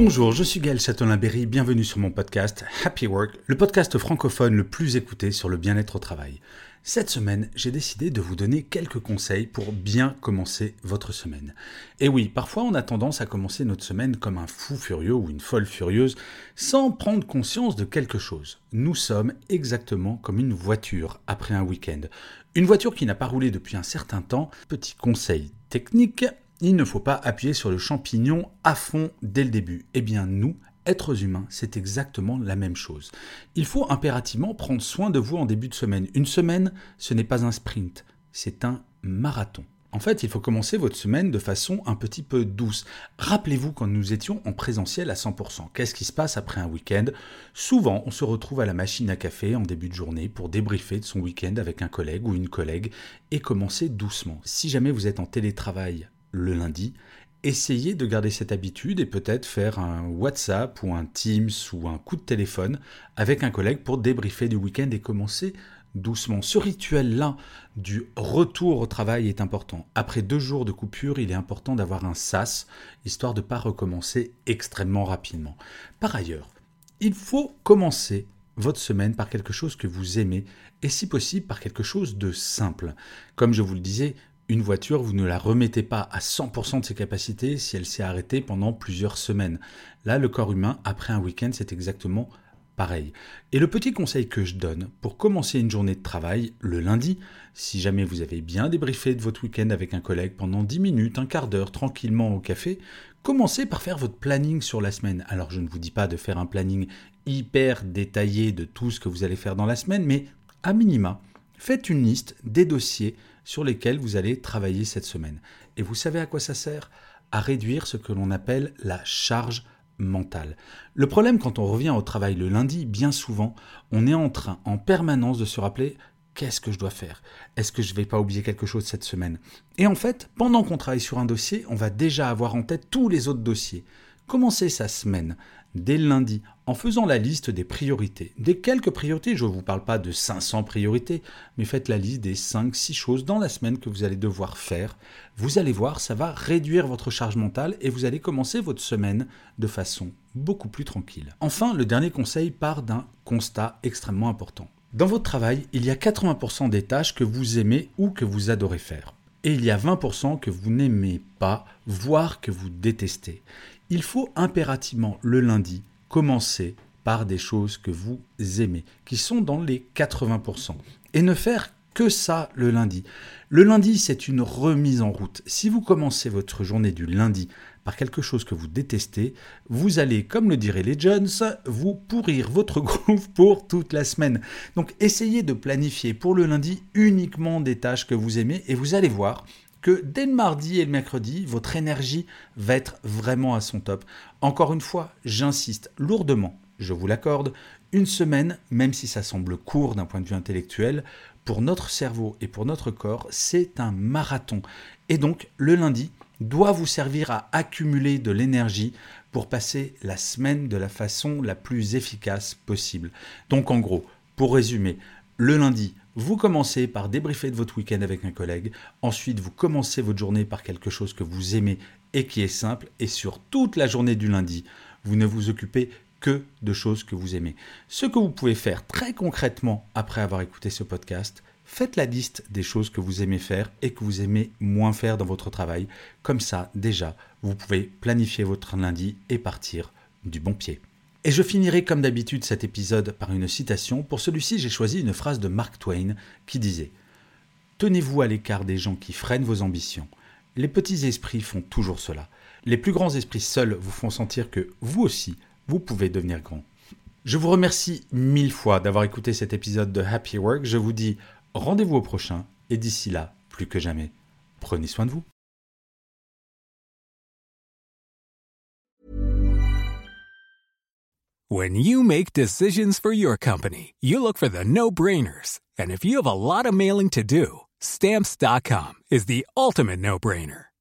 Bonjour, je suis Gaël Châtelain-Berry, bienvenue sur mon podcast Happy Work, le podcast francophone le plus écouté sur le bien-être au travail. Cette semaine, j'ai décidé de vous donner quelques conseils pour bien commencer votre semaine. Et oui, parfois on a tendance à commencer notre semaine comme un fou furieux ou une folle furieuse sans prendre conscience de quelque chose. Nous sommes exactement comme une voiture après un week-end. Une voiture qui n'a pas roulé depuis un certain temps. Petit conseil technique, il ne faut pas appuyer sur le champignon à fond dès le début. Eh bien nous, êtres humains, c'est exactement la même chose. Il faut impérativement prendre soin de vous en début de semaine. Une semaine, ce n'est pas un sprint, c'est un marathon. En fait, il faut commencer votre semaine de façon un petit peu douce. Rappelez-vous quand nous étions en présentiel à 100%. Qu'est-ce qui se passe après un week-end? Souvent, on se retrouve à la machine à café en début de journée pour débriefer de son week-end avec un collègue ou une collègue et commencer doucement. Si jamais vous êtes en télétravail le lundi, essayez de garder cette habitude et peut-être faire un WhatsApp ou un Teams ou un coup de téléphone avec un collègue pour débriefer du week-end et commencer doucement. Ce rituel-là du retour au travail est important. Après deux jours de coupure, il est important d'avoir un SAS, histoire de ne pas recommencer extrêmement rapidement. Par ailleurs, il faut commencer votre semaine par quelque chose que vous aimez et si possible par quelque chose de simple. Comme je vous le disais, une voiture, vous ne la remettez pas à 100% de ses capacités si elle s'est arrêtée pendant plusieurs semaines. Là, le corps humain, après un week-end, c'est exactement pareil. Et le petit conseil que je donne pour commencer une journée de travail le lundi, si jamais vous avez bien débriefé de votre week-end avec un collègue pendant 10 minutes, un quart d'heure, tranquillement au café, commencez par faire votre planning sur la semaine. Alors je ne vous dis pas de faire un planning hyper détaillé de tout ce que vous allez faire dans la semaine, mais à minima, faites une liste des dossiers sur lesquels vous allez travailler cette semaine. Et vous savez à quoi ça sert? À réduire ce que l'on appelle la charge mentale. Le problème quand on revient au travail le lundi, bien souvent, on est en train en permanence de se rappeler qu'est-ce que je dois faire? Est-ce que je ne vais pas oublier quelque chose cette semaine? Et en fait, pendant qu'on travaille sur un dossier, on va déjà avoir en tête tous les autres dossiers. Commencez sa semaine dès lundi en faisant la liste des priorités. Des quelques priorités, je ne vous parle pas de 500 priorités, mais faites la liste des 5-6 choses dans la semaine que vous allez devoir faire. Vous allez voir, ça va réduire votre charge mentale et vous allez commencer votre semaine de façon beaucoup plus tranquille. Enfin, le dernier conseil part d'un constat extrêmement important. Dans votre travail, il y a 80% des tâches que vous aimez ou que vous adorez faire. Et il y a 20% que vous n'aimez pas, voire que vous détestez. Il faut impérativement le lundi commencer par des choses que vous aimez, qui sont dans les 80%, et ne faire que ça le lundi. Le lundi, c'est une remise en route. Si vous commencez votre journée du lundi par quelque chose que vous détestez, vous allez, comme le diraient les Jones, vous pourrir votre groove pour toute la semaine. Donc essayez de planifier pour le lundi uniquement des tâches que vous aimez et vous allez voir, que dès le mardi et le mercredi, votre énergie va être vraiment à son top. Encore une fois, j'insiste lourdement, je vous l'accorde, une semaine, même si ça semble court d'un point de vue intellectuel, pour notre cerveau et pour notre corps, c'est un marathon. Et donc, le lundi doit vous servir à accumuler de l'énergie pour passer la semaine de la façon la plus efficace possible. Donc, en gros, pour résumer, le lundi, vous commencez par débriefer de votre week-end avec un collègue. Ensuite, vous commencez votre journée par quelque chose que vous aimez et qui est simple. Et sur toute la journée du lundi, vous ne vous occupez que de choses que vous aimez. Ce que vous pouvez faire très concrètement après avoir écouté ce podcast, faites la liste des choses que vous aimez faire et que vous aimez moins faire dans votre travail. Comme ça, déjà, vous pouvez planifier votre lundi et partir du bon pied. Et je finirai comme d'habitude cet épisode par une citation. Pour celui-ci, j'ai choisi une phrase de Mark Twain qui disait Tenez-vous à l'écart des gens qui freinent vos ambitions. Les petits esprits font toujours cela. Les plus grands esprits seuls vous font sentir que vous aussi, vous pouvez devenir grand. Je vous remercie mille fois d'avoir écouté cet épisode de Happy Work. Je vous dis rendez-vous au prochain et d'ici là, plus que jamais, prenez soin de vous. When you make decisions for your company, you look for the no-brainers. And if you have a lot of mailing to do, stamps.com is the ultimate no-brainer.